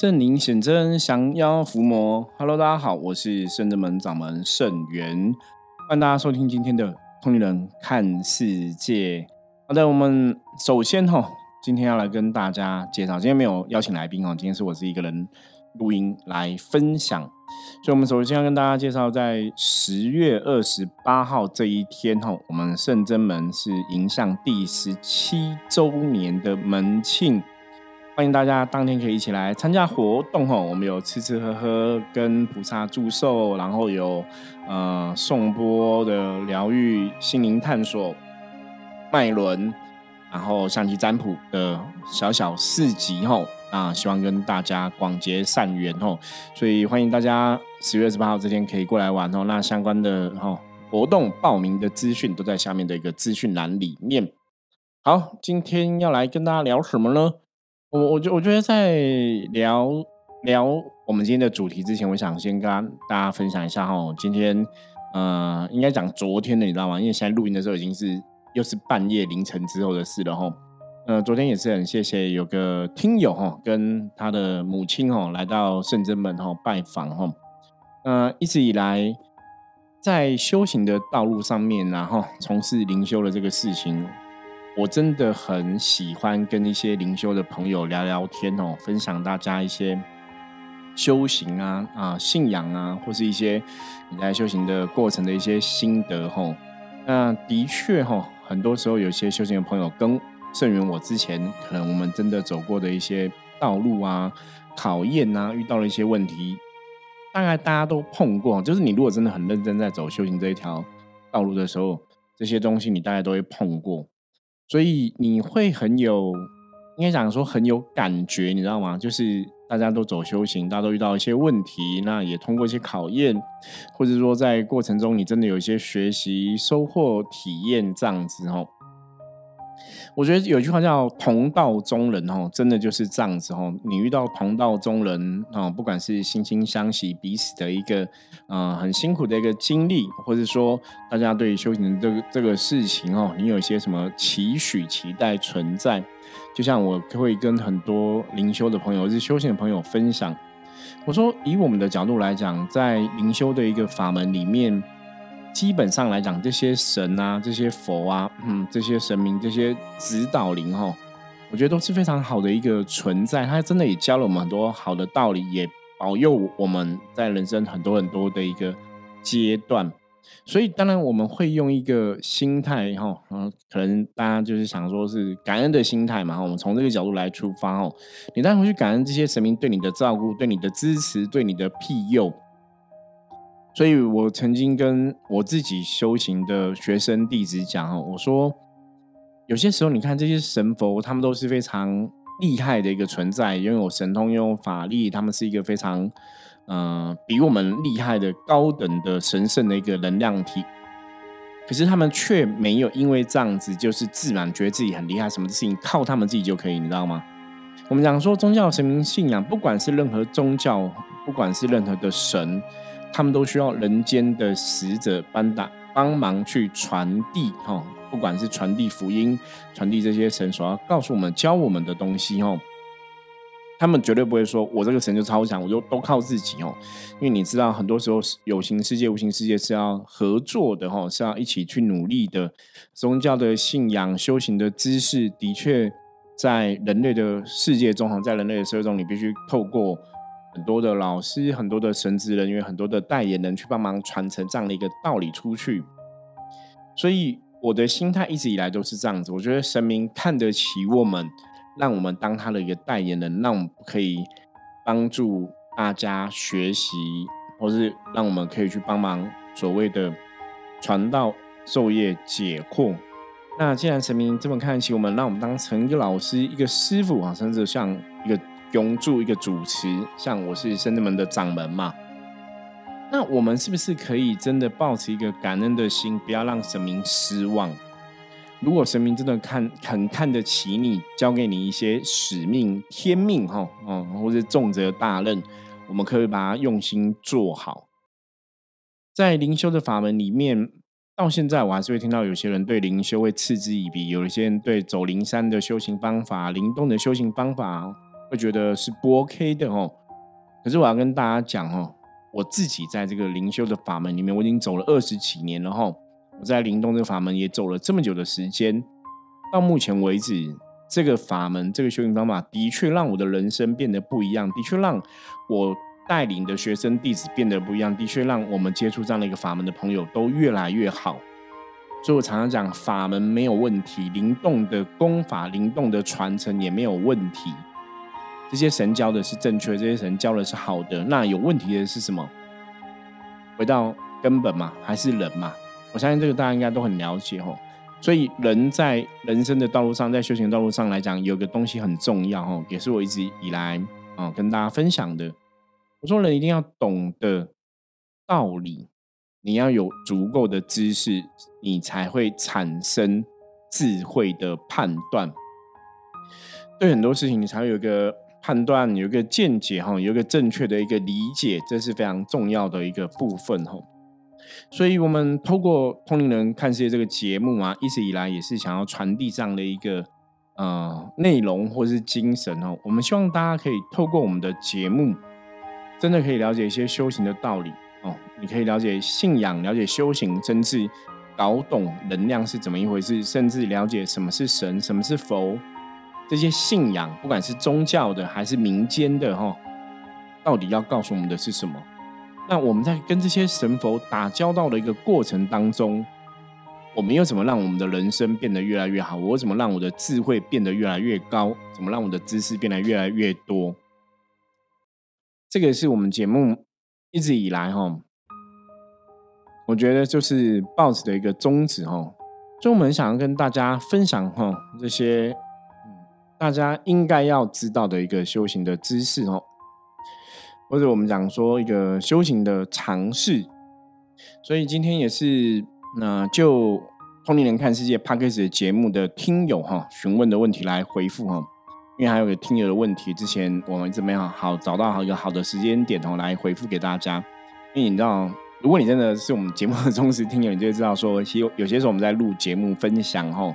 圣灵显真，降妖伏魔。Hello，大家好，我是圣真门掌门圣元，欢迎大家收听今天的《通灵人看世界》。好的，我们首先哈，今天要来跟大家介绍，今天没有邀请来宾哦，今天是我自己一个人录音来分享。所以，我们首先要跟大家介绍，在十月二十八号这一天哈，我们圣真门是迎向第十七周年的门庆。欢迎大家当天可以一起来参加活动哦，我们有吃吃喝喝跟菩萨祝寿，然后有呃颂钵的疗愈心灵探索脉轮，然后相机占卜的小小四集哈啊，希望跟大家广结善缘哦，所以欢迎大家十月二十八号这天可以过来玩哦。那相关的哈活动报名的资讯都在下面的一个资讯栏里面。好，今天要来跟大家聊什么呢？我我觉我觉得在聊聊我们今天的主题之前，我想先跟大家分享一下哈，今天呃应该讲昨天的你知道吗？因为现在录音的时候已经是又是半夜凌晨之后的事了哈。呃，昨天也是很谢谢有个听友哈，跟他的母亲哈来到圣真门哈拜访哈。呃，一直以来在修行的道路上面，然后从事灵修的这个事情。我真的很喜欢跟一些灵修的朋友聊聊天哦，分享大家一些修行啊啊信仰啊，或是一些你在修行的过程的一些心得吼。那的确哦，很多时候有些修行的朋友跟圣元我之前可能我们真的走过的一些道路啊、考验啊，遇到了一些问题，大概大家都碰过。就是你如果真的很认真在走修行这一条道路的时候，这些东西你大概都会碰过。所以你会很有，应该讲说很有感觉，你知道吗？就是大家都走修行，大家都遇到一些问题，那也通过一些考验，或者说在过程中你真的有一些学习、收获、体验这样子哦。我觉得有句话叫“同道中人”哦，真的就是这样子哦。你遇到同道中人哦，不管是惺惺相惜、彼此的一个呃很辛苦的一个经历，或者说大家对修行这个这个事情哦，你有一些什么期许、期待存在？就像我会跟很多灵修的朋友、是修行的朋友分享，我说以我们的角度来讲，在灵修的一个法门里面。基本上来讲，这些神啊，这些佛啊，嗯，这些神明，这些指导灵哈，我觉得都是非常好的一个存在。他真的也教了我们很多好的道理，也保佑我们在人生很多很多的一个阶段。所以，当然我们会用一个心态哈，嗯，可能大家就是想说是感恩的心态嘛。我们从这个角度来出发哦，你当然会去感恩这些神明对你的照顾、对你的支持、对你的庇佑。所以我曾经跟我自己修行的学生弟子讲哦，我说有些时候你看这些神佛，他们都是非常厉害的一个存在，拥有神通、拥有法力，他们是一个非常嗯比我们厉害的高等的神圣的一个能量体。可是他们却没有因为这样子就是自满，觉得自己很厉害，什么事情靠他们自己就可以，你知道吗？我们讲说宗教神明信仰，不管是任何宗教，不管是任何的神。他们都需要人间的使者帮打帮忙去传递哈，不管是传递福音，传递这些神所要告诉我们、教我们的东西哈。他们绝对不会说我这个神就超强，我就都靠自己哦。因为你知道，很多时候有形世界、无形世界是要合作的哈，是要一起去努力的。宗教的信仰、修行的知识，的确在人类的世界中哈，在人类的社会中，你必须透过。很多的老师，很多的神职人员，很多的代言人去帮忙传承这样的一个道理出去。所以我的心态一直以来都是这样子。我觉得神明看得起我们，让我们当他的一个代言人，让我们可以帮助大家学习，或是让我们可以去帮忙所谓的传道授业解惑。那既然神明这么看得起我们，让我们当成一个老师、一个师傅啊，甚至像一个。拥住一个主持，像我是圣人门的掌门嘛，那我们是不是可以真的保持一个感恩的心，不要让神明失望？如果神明真的看肯看得起你，交给你一些使命、天命哈，嗯，或者重责大任，我们可以把它用心做好。在灵修的法门里面，到现在我还是会听到有些人对灵修会嗤之以鼻，有一些人对走灵山的修行方法、灵动的修行方法。会觉得是不 OK 的哦。可是我要跟大家讲哦，我自己在这个灵修的法门里面，我已经走了二十几年了哈。我在灵动这个法门也走了这么久的时间，到目前为止，这个法门这个修行方法的确让我的人生变得不一样，的确让我带领的学生弟子变得不一样，的确让我们接触这样的一个法门的朋友都越来越好。所以我常常讲，法门没有问题，灵动的功法、灵动的传承也没有问题。这些神教的是正确，这些神教的是好的。那有问题的是什么？回到根本嘛，还是人嘛？我相信这个大家应该都很了解哦。所以人在人生的道路上，在修行道路上来讲，有个东西很重要哦，也是我一直以来啊跟大家分享的。我说人一定要懂得道理。你要有足够的知识，你才会产生智慧的判断。对很多事情，你才会有一个判断，有一个见解，哈，有一个正确的一个理解，这是非常重要的一个部分，哈。所以，我们透过《通灵人看世界》这个节目啊，一直以来也是想要传递这样的一个呃内容或是精神哦。我们希望大家可以透过我们的节目，真的可以了解一些修行的道理。哦，你可以了解信仰，了解修行，甚至搞懂能量是怎么一回事，甚至了解什么是神，什么是佛。这些信仰，不管是宗教的还是民间的，哈，到底要告诉我们的是什么？那我们在跟这些神佛打交道的一个过程当中，我们又怎么让我们的人生变得越来越好？我怎么让我的智慧变得越来越高？怎么让我的知识变得越来越多？这个是我们节目。一直以来，哈，我觉得就是报纸的一个宗旨，哈，所以我们想要跟大家分享，哈，这些大家应该要知道的一个修行的知识，哦，或者我们讲说一个修行的尝试。所以今天也是，那就通灵人看世界 p a c k a g e 节目的听友，哈，询问的问题来回复，哈。因为还有个听友的问题，之前我们一直没有好找到好一个好的时间点哦来回复给大家。因为你知道，如果你真的是我们节目的忠实听友，你就会知道说，其实有些时候我们在录节目分享哈，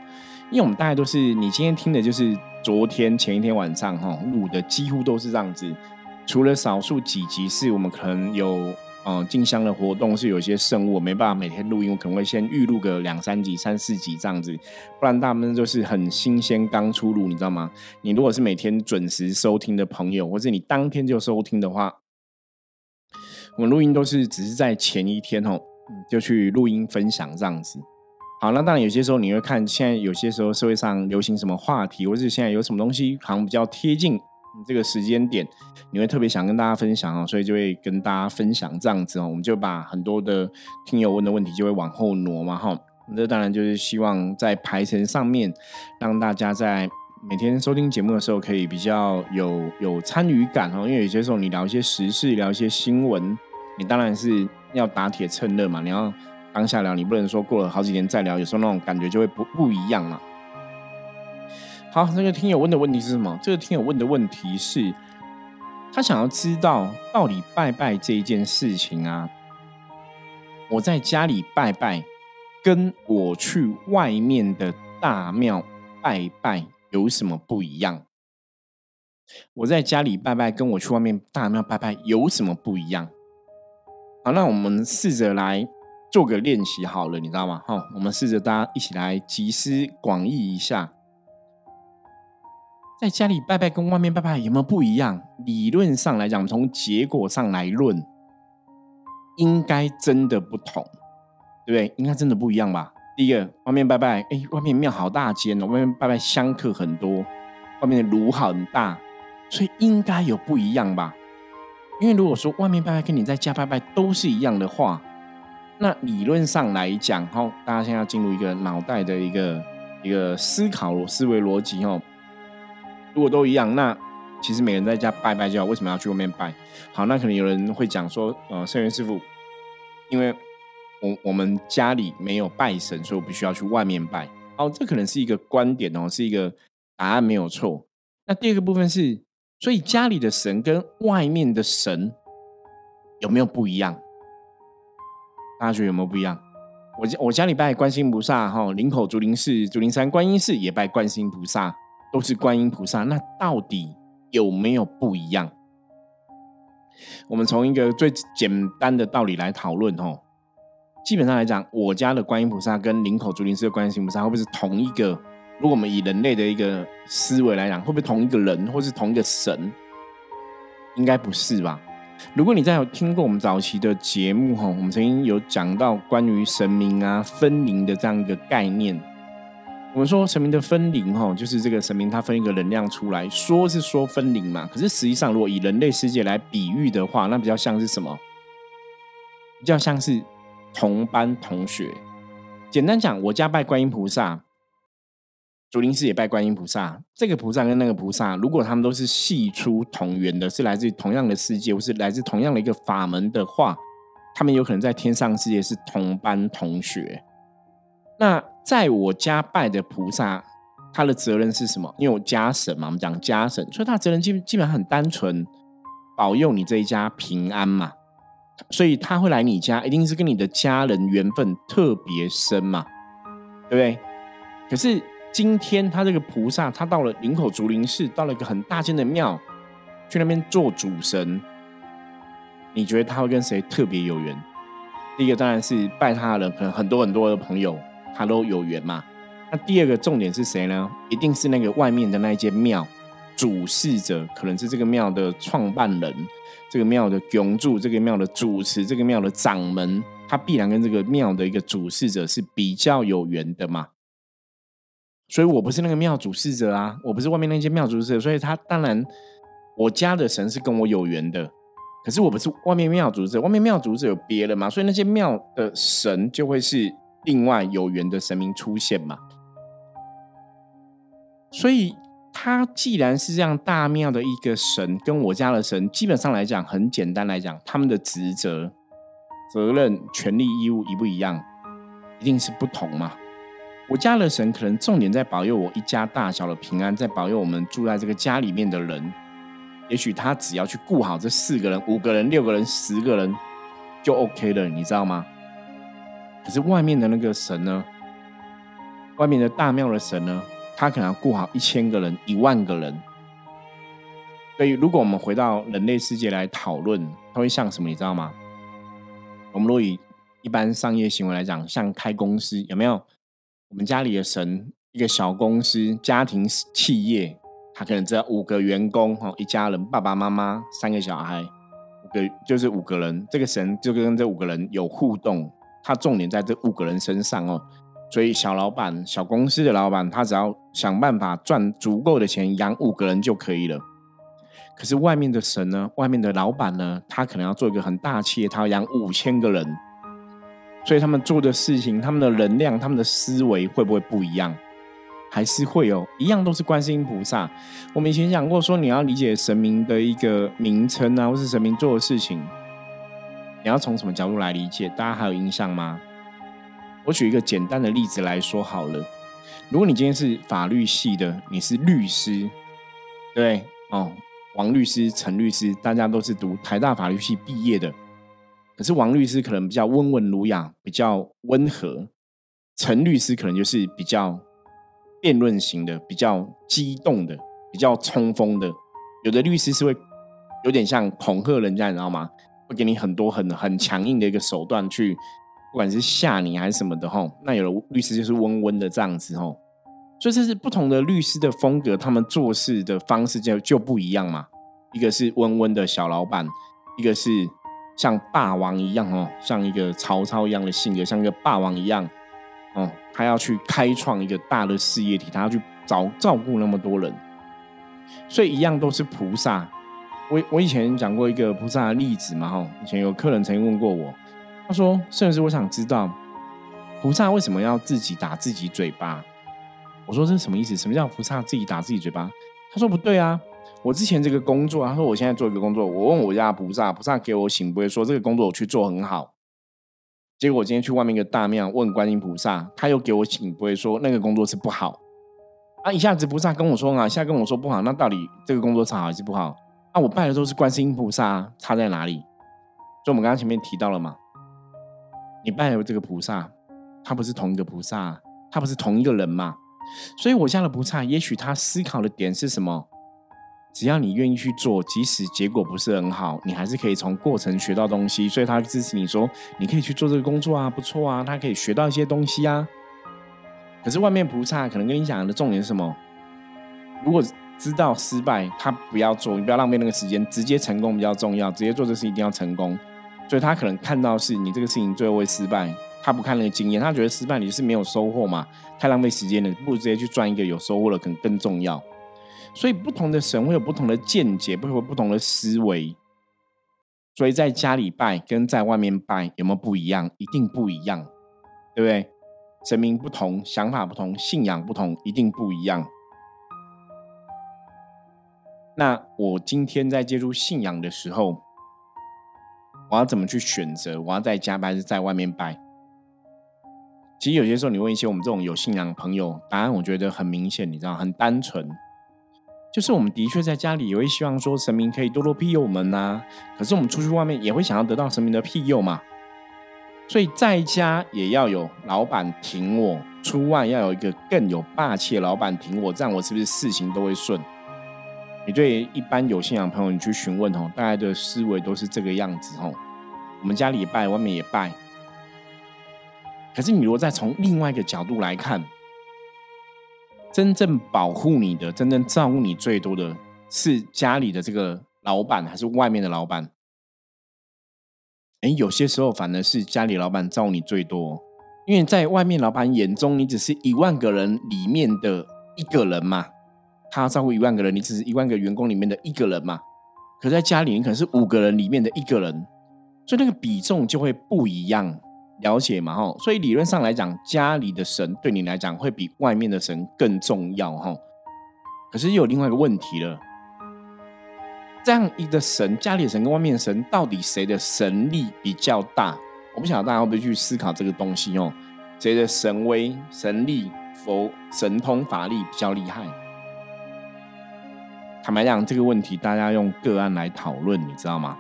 因为我们大概都是你今天听的就是昨天前一天晚上哈录的，几乎都是这样子，除了少数几集是我们可能有。嗯，进香的活动是有一些圣物，没办法每天录音，我可能会先预录个两三集、三四集这样子，不然大部分就是很新鲜刚出炉，你知道吗？你如果是每天准时收听的朋友，或者你当天就收听的话，我录音都是只是在前一天哦，就去录音分享这样子。好，那当然有些时候你会看，现在有些时候社会上流行什么话题，或者现在有什么东西好像比较贴近。这个时间点，你会特别想跟大家分享哦，所以就会跟大家分享这样子哦。我们就把很多的听友问的问题就会往后挪嘛，哈。这当然就是希望在排程上面，让大家在每天收听节目的时候可以比较有有参与感哦。因为有些时候你聊一些时事，聊一些新闻，你当然是要打铁趁热嘛。你要当下聊，你不能说过了好几年再聊，有时候那种感觉就会不不一样嘛。好，那个听友问的问题是什么？这个听友问的问题是，他想要知道到底拜拜这一件事情啊，我在家里拜拜，跟我去外面的大庙拜拜有什么不一样？我在家里拜拜，跟我去外面大庙拜拜有什么不一样？好，那我们试着来做个练习好了，你知道吗？好，我们试着大家一起来集思广益一下。在家里拜拜跟外面拜拜有没有不一样？理论上来讲，从结果上来论，应该真的不同，对不对？应该真的不一样吧？第一个，外面拜拜，哎，外面庙好大间哦，外面拜拜香客很多，外面的炉很大，所以应该有不一样吧？因为如果说外面拜拜跟你在家拜拜都是一样的话，那理论上来讲，哈，大家现在进入一个脑袋的一个一个思考思维逻辑，哦。如果都一样，那其实每个人在家拜拜就好，为什么要去外面拜？好，那可能有人会讲说，呃，圣元师傅，因为我我们家里没有拜神，所以我必须要去外面拜。哦，这可能是一个观点哦，是一个答案没有错。那第二个部分是，所以家里的神跟外面的神有没有不一样？大家觉有没有不一样？我家我家里拜观音菩萨，哈，林口竹林寺、竹林山观音寺也拜观音菩萨。都是观音菩萨，那到底有没有不一样？我们从一个最简单的道理来讨论哦。基本上来讲，我家的观音菩萨跟林口竹林寺的观音菩萨会不会是同一个？如果我们以人类的一个思维来讲，会不会同一个人，或是同一个神？应该不是吧？如果你在有听过我们早期的节目哈，我们曾经有讲到关于神明啊分灵的这样一个概念。我们说神明的分灵哈，就是这个神明它分一个能量出来，说是说分灵嘛，可是实际上如果以人类世界来比喻的话，那比较像是什么？比较像是同班同学。简单讲，我家拜观音菩萨。竹林寺也拜观音菩萨，这个菩萨跟那个菩萨，如果他们都是系出同源的，是来自同样的世界，或是来自同样的一个法门的话，他们有可能在天上世界是同班同学。那在我家拜的菩萨，他的责任是什么？因为我家神嘛，我们讲家神，所以他责任基基本上很单纯，保佑你这一家平安嘛。所以他会来你家，一定是跟你的家人缘分特别深嘛，对不对？可是。今天他这个菩萨，他到了林口竹林寺，到了一个很大间的庙，去那边做主神。你觉得他会跟谁特别有缘？第一个当然是拜他的人，可能很多很多的朋友，他都有缘嘛。那第二个重点是谁呢？一定是那个外面的那一间庙主事者，可能是这个庙的创办人，这个庙的永住，这个庙的主持，这个庙的掌门，他必然跟这个庙的一个主事者是比较有缘的嘛。所以我不是那个庙主事者啊，我不是外面那些庙主事者，所以他当然我家的神是跟我有缘的，可是我不是外面庙主事者，外面庙主事者有别的嘛，所以那些庙的神就会是另外有缘的神明出现嘛。所以他既然是这样大庙的一个神，跟我家的神基本上来讲，很简单来讲，他们的职责、责任、权利、义务一不一样，一定是不同嘛。我家的神可能重点在保佑我一家大小的平安，在保佑我们住在这个家里面的人。也许他只要去顾好这四个人、五个人、六个人、十个人，就 OK 了，你知道吗？可是外面的那个神呢？外面的大庙的神呢？他可能要顾好一千个人、一万个人。所以，如果我们回到人类世界来讨论，他会像什么？你知道吗？我们如果以一般商业行为来讲，像开公司，有没有？我们家里的神，一个小公司、家庭企业，他可能只有五个员工，哈，一家人，爸爸妈妈，三个小孩，五个就是五个人。这个神就跟这五个人有互动，他重点在这五个人身上哦。所以小老板、小公司的老板，他只要想办法赚足够的钱养五个人就可以了。可是外面的神呢？外面的老板呢？他可能要做一个很大企业，他要养五千个人。所以他们做的事情，他们的能量，他们的思维会不会不一样？还是会有一样都是观世音菩萨。我们以前讲过，说你要理解神明的一个名称啊，或是神明做的事情，你要从什么角度来理解？大家还有印象吗？我举一个简单的例子来说好了。如果你今天是法律系的，你是律师，对哦，王律师、陈律师，大家都是读台大法律系毕业的。可是王律师可能比较温文儒雅，比较温和；陈律师可能就是比较辩论型的，比较激动的，比较冲锋的。有的律师是会有点像恐吓人家，你知道吗？会给你很多很很强硬的一个手段去，不管是吓你还是什么的吼。那有的律师就是温温的这样子吼。所以这是不同的律师的风格，他们做事的方式就就不一样嘛。一个是温温的小老板，一个是。像霸王一样哦，像一个曹操一样的性格，像一个霸王一样哦，他要去开创一个大的事业体，他要去找照顾那么多人，所以一样都是菩萨。我我以前讲过一个菩萨的例子嘛，哈，以前有客人曾经问过我，他说：“甚至我想知道，菩萨为什么要自己打自己嘴巴？”我说：“这是什么意思？什么叫菩萨自己打自己嘴巴？”他说：“不对啊。”我之前这个工作，他说我现在做一个工作，我问我家菩萨，菩萨给我醒不会说这个工作我去做很好。结果我今天去外面一个大庙问观音菩萨，他又给我醒不会说那个工作是不好。啊，一下子菩萨跟我说啊，一下跟我说不好，那到底这个工作是好还是不好？啊，我拜的都是观世音菩萨，差在哪里？就我们刚刚前面提到了嘛，你拜的这个菩萨，他不是同一个菩萨，他不是同一个人嘛？所以我家的菩萨，也许他思考的点是什么？只要你愿意去做，即使结果不是很好，你还是可以从过程学到东西。所以他支持你说，你可以去做这个工作啊，不错啊，他可以学到一些东西啊。可是外面菩萨可能跟你讲的重点是什么？如果知道失败，他不要做，你不要浪费那个时间，直接成功比较重要。直接做这事一定要成功，所以他可能看到是你这个事情最后会失败，他不看那个经验，他觉得失败你是没有收获嘛，太浪费时间了，不如直接去赚一个有收获的，可能更重要。所以不同的神会有不同的见解，会有不同的思维。所以在家里拜跟在外面拜有没有不一样？一定不一样，对不对？神明不同，想法不同，信仰不同，一定不一样。那我今天在接触信仰的时候，我要怎么去选择？我要在家拜还是在外面拜？其实有些时候，你问一些我们这种有信仰的朋友，答案我觉得很明显，你知道，很单纯，就是我们的确在家里也会希望说神明可以多多庇佑我们呐。可是我们出去外面也会想要得到神明的庇佑嘛。所以在家也要有老板挺我，出外要有一个更有霸气的老板挺我，这样我是不是事情都会顺？你对一般有信仰朋友，你去询问哦，大家的思维都是这个样子哦。我们家里也拜，外面也拜。可是你如果再从另外一个角度来看，真正保护你的、真正照顾你最多的是家里的这个老板，还是外面的老板？哎，有些时候反而是家里老板照顾你最多，因为在外面老板眼中，你只是一万个人里面的一个人嘛。他照顾一万个人，你只是一万个员工里面的一个人嘛？可在家里，你可能是五个人里面的一个人，所以那个比重就会不一样，了解嘛？哈，所以理论上来讲，家里的神对你来讲会比外面的神更重要，哈。可是又有另外一个问题了，这样一个神，家里的神跟外面的神，到底谁的神力比较大？我不晓得大家会不会去思考这个东西哦？谁的神威、神力、佛神通、法力比较厉害？坦白讲，这个问题大家用个案来讨论，你知道吗？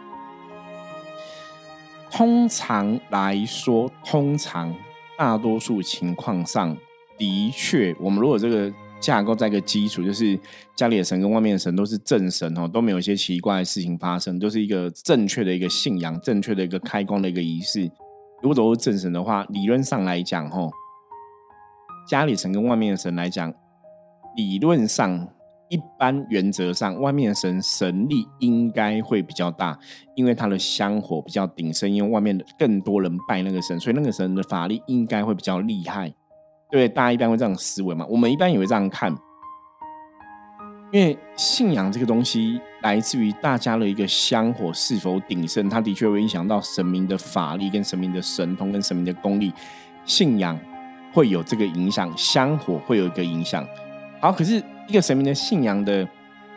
通常来说，通常大多数情况上的确，我们如果这个架构在一个基础，就是家里的神跟外面的神都是正神哦，都没有一些奇怪的事情发生，都是一个正确的一个信仰，正确的一个开光的一个仪式。如果都是正神的话，理论上来讲，吼，家里神跟外面的神来讲，理论上。一般原则上，外面的神神力应该会比较大，因为他的香火比较鼎盛，因为外面的更多人拜那个神，所以那个神的法力应该会比较厉害。对，大家一般会这样思维嘛？我们一般也会这样看，因为信仰这个东西来自于大家的一个香火是否鼎盛，它的确会影响到神明的法力、跟神明的神通、跟神明的功力。信仰会有这个影响，香火会有一个影响。好，可是。一个神明的信仰的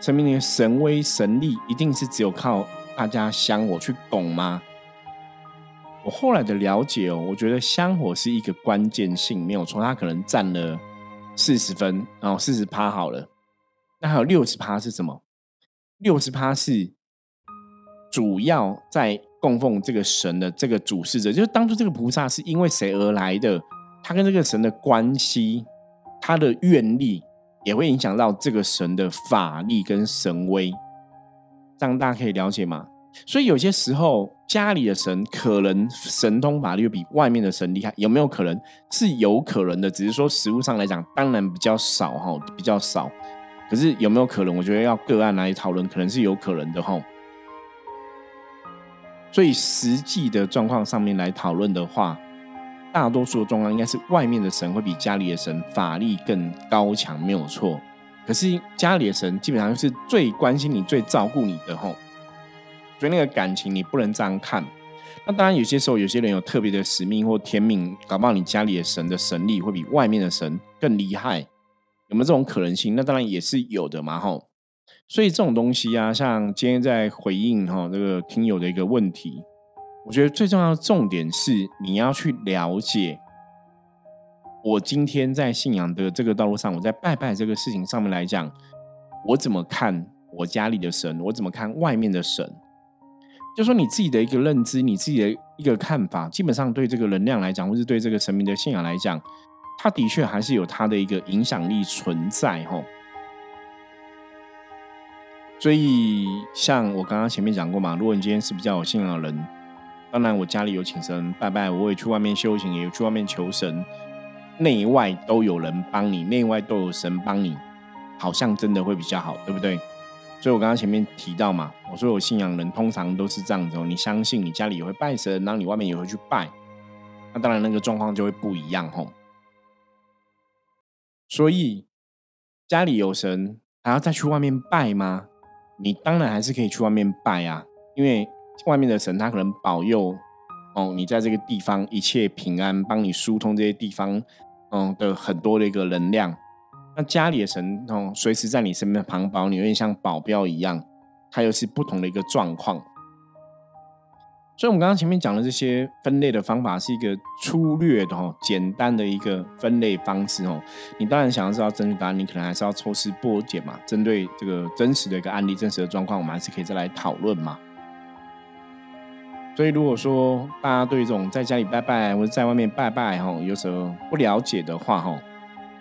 神明的神威神力，一定是只有靠大家香火去拱吗？我后来的了解哦，我觉得香火是一个关键性，没有错，它可能占了四十分，然后四十趴好了。那还有六十趴是什么？六十趴是主要在供奉这个神的这个主事者，就是当初这个菩萨是因为谁而来的？他跟这个神的关系，他的愿力。也会影响到这个神的法力跟神威，这样大家可以了解吗？所以有些时候家里的神可能神通法力比外面的神厉害，有没有可能？是有可能的，只是说实物上来讲，当然比较少哈，比较少。可是有没有可能？我觉得要个案来讨论，可能是有可能的哈。所以实际的状况上面来讨论的话。大多数的状况应该是外面的神会比家里的神法力更高强，没有错。可是家里的神基本上是最关心你、最照顾你的吼，所以那个感情你不能这样看。那当然，有些时候有些人有特别的使命或天命，搞不好你家里的神的神力会比外面的神更厉害，有没有这种可能性？那当然也是有的嘛吼。所以这种东西啊，像今天在回应哈这个听友的一个问题。我觉得最重要的重点是，你要去了解我今天在信仰的这个道路上，我在拜拜这个事情上面来讲，我怎么看我家里的神，我怎么看外面的神，就说你自己的一个认知，你自己的一个看法，基本上对这个能量来讲，或是对这个神明的信仰来讲，它的确还是有它的一个影响力存在，吼。所以像我刚刚前面讲过嘛，如果你今天是比较有信仰的人，当然我家里有请神拜拜，我也去外面修行，也有去外面求神，内外都有人帮你，内外都有神帮你，好像真的会比较好，对不对？所以我刚刚前面提到嘛，我说有信仰人通常都是这样子哦，你相信你家里也会拜神，然后你外面也会去拜，那当然那个状况就会不一样吼。所以家里有神，还要再去外面拜吗？你当然还是可以去外面拜啊，因为外面的神他可能保佑哦，你在这个地方一切平安，帮你疏通这些地方嗯的很多的一个能量。那家里的神哦，随时在你身边旁保你，有点像保镖一样，它又是不同的一个状况。所以，我们刚刚前面讲的这些分类的方法，是一个粗略的、哦，简单的一个分类方式哦。你当然想要知道正确答案，你可能还是要抽丝剥茧嘛。针对这个真实的一个案例、真实的状况，我们还是可以再来讨论嘛。所以，如果说大家对这种在家里拜拜或者在外面拜拜哈，有时候不了解的话哈。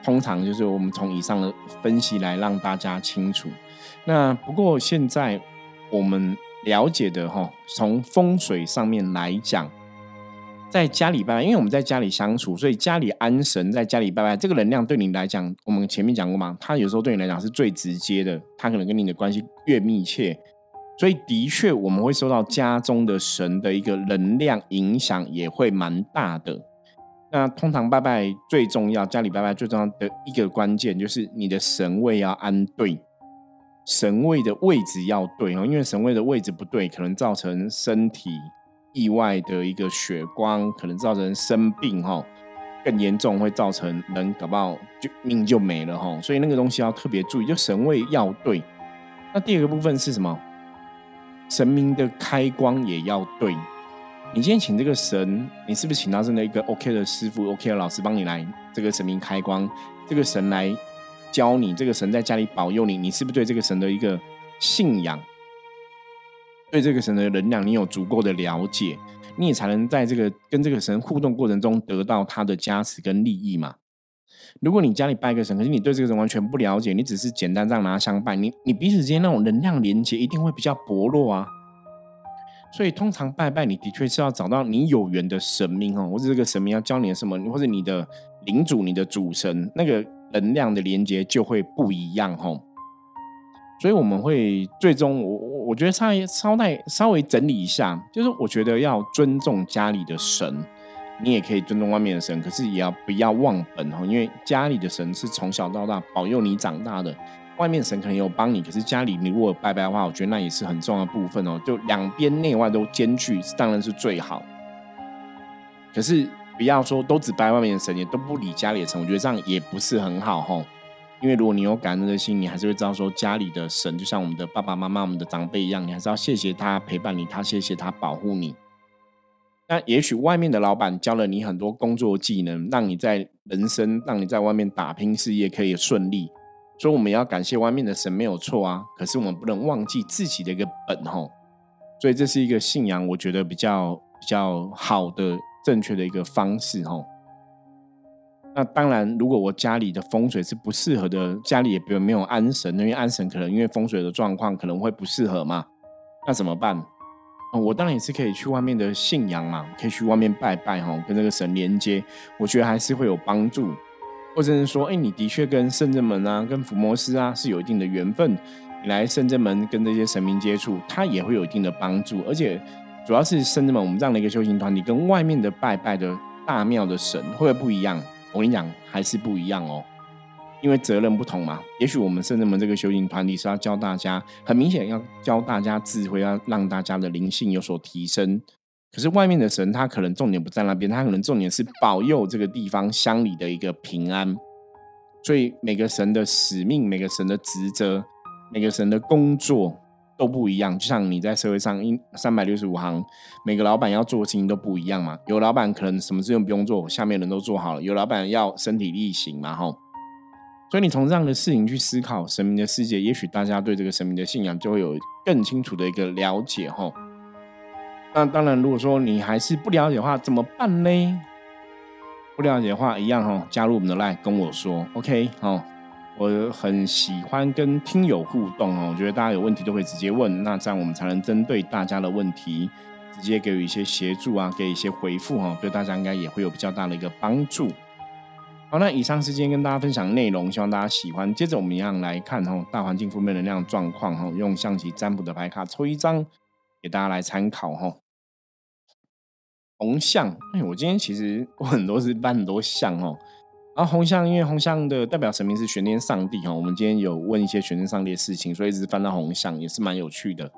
通常就是我们从以上的分析来让大家清楚。那不过现在我们了解的哈，从风水上面来讲，在家里拜拜，因为我们在家里相处，所以家里安神，在家里拜拜，这个能量对你来讲，我们前面讲过嘛，它有时候对你来讲是最直接的，它可能跟你的关系越密切，所以的确我们会受到家中的神的一个能量影响，也会蛮大的。那通常拜拜最重要，家里拜拜最重要的一个关键就是你的神位要安对，神位的位置要对哦，因为神位的位置不对，可能造成身体意外的一个血光，可能造成生病哈，更严重会造成人搞不好就命就没了哈，所以那个东西要特别注意，就神位要对。那第二个部分是什么？神明的开光也要对。你今天请这个神，你是不是请到真的一个 OK 的师傅、OK 的老师帮你来这个神明开光？这个神来教你，这个神在家里保佑你，你是不是对这个神的一个信仰，对这个神的能量，你有足够的了解，你也才能在这个跟这个神互动过程中得到他的加持跟利益嘛？如果你家里拜个神，可是你对这个人完全不了解，你只是简单这样拿香拜，你你彼此之间那种能量连接一定会比较薄弱啊。所以通常拜拜，你的确是要找到你有缘的神明哦，或者这个神明要教你的什么，或者你的领主、你的主神，那个能量的连接就会不一样哦。所以我们会最终，我我我觉得稍微稍微稍微整理一下，就是我觉得要尊重家里的神，你也可以尊重外面的神，可是也要不要忘本哦，因为家里的神是从小到大保佑你长大的。外面神可能有帮你，可是家里你如果拜拜的话，我觉得那也是很重要的部分哦。就两边内外都兼具，当然是最好。可是不要说都只拜外面的神，也都不理家里的神，我觉得这样也不是很好哦。因为如果你有感恩的心，你还是会知道说家里的神就像我们的爸爸妈妈、我们的长辈一样，你还是要谢谢他陪伴你，他谢谢他保护你。那也许外面的老板教了你很多工作技能，让你在人生，让你在外面打拼事业可以顺利。所以我们要感谢外面的神没有错啊，可是我们不能忘记自己的一个本吼。所以这是一个信仰，我觉得比较比较好的、正确的一个方式吼。那当然，如果我家里的风水是不适合的，家里也不没有安神，因为安神可能因为风水的状况可能会不适合嘛，那怎么办？我当然也是可以去外面的信仰嘛，可以去外面拜拜哈，跟这个神连接，我觉得还是会有帮助。或者是说，哎，你的确跟圣正门啊、跟伏摩斯啊是有一定的缘分，你来圣正门跟这些神明接触，它也会有一定的帮助。而且，主要是圣正门我们这样的一个修行团体，跟外面的拜拜的大庙的神会不会不一样？我跟你讲，还是不一样哦，因为责任不同嘛。也许我们圣人门这个修行团体是要教大家，很明显要教大家智慧，要让大家的灵性有所提升。可是外面的神，他可能重点不在那边，他可能重点是保佑这个地方乡里的一个平安。所以每个神的使命、每个神的职责、每个神的工作都不一样。就像你在社会上，一三百六十五行，每个老板要做的事情都不一样嘛。有老板可能什么事情不用做，下面人都做好了；有老板要身体力行嘛，吼。所以你从这样的事情去思考神明的世界，也许大家对这个神明的信仰就会有更清楚的一个了解，吼。那当然，如果说你还是不了解的话，怎么办呢？不了解的话，一样哈，加入我们的 line 跟我说，OK 哈。我很喜欢跟听友互动哦，我觉得大家有问题都可以直接问，那这样我们才能针对大家的问题，直接给予一些协助啊，给一些回复哈，对大家应该也会有比较大的一个帮助。好，那以上是今天跟大家分享内容，希望大家喜欢。接着我们一样来看哈，大环境负面能量状况哈，用象棋占卜的牌卡抽一张，给大家来参考哈。红象，哎，我今天其实 我很多是搬很多象哦。然后红象，因为红象的代表神明是玄天上帝哈，我们今天有问一些玄天上帝的事情，所以一直翻到红象也是蛮有趣的。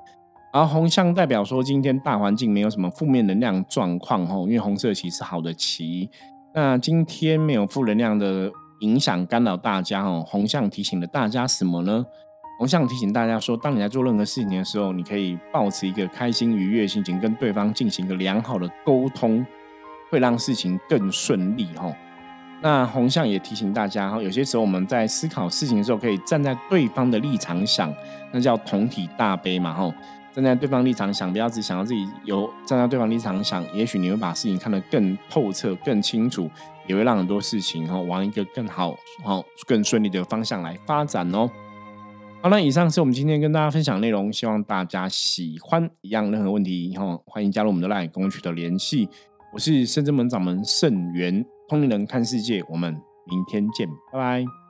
然后红象代表说今天大环境没有什么负面能量状况哈，因为红色旗是好的旗，那今天没有负能量的影响干扰大家哦。红象提醒了大家什么呢？红象提醒大家说，当你在做任何事情的时候，你可以保持一个开心愉悦心情，跟对方进行一个良好的沟通，会让事情更顺利哈。那红象也提醒大家哈，有些时候我们在思考事情的时候，可以站在对方的立场想，那叫同体大悲嘛哈。站在对方立场想，不要只想到自己有站在对方立场想，也许你会把事情看得更透彻、更清楚，也会让很多事情哈往一个更好、好更顺利的方向来发展哦。好了，以上是我们今天跟大家分享内容，希望大家喜欢。一样任何问题哈，欢迎加入我们的 LINE 跟我取得联系。我是深圳门掌门盛元。通灵人看世界，我们明天见，拜拜。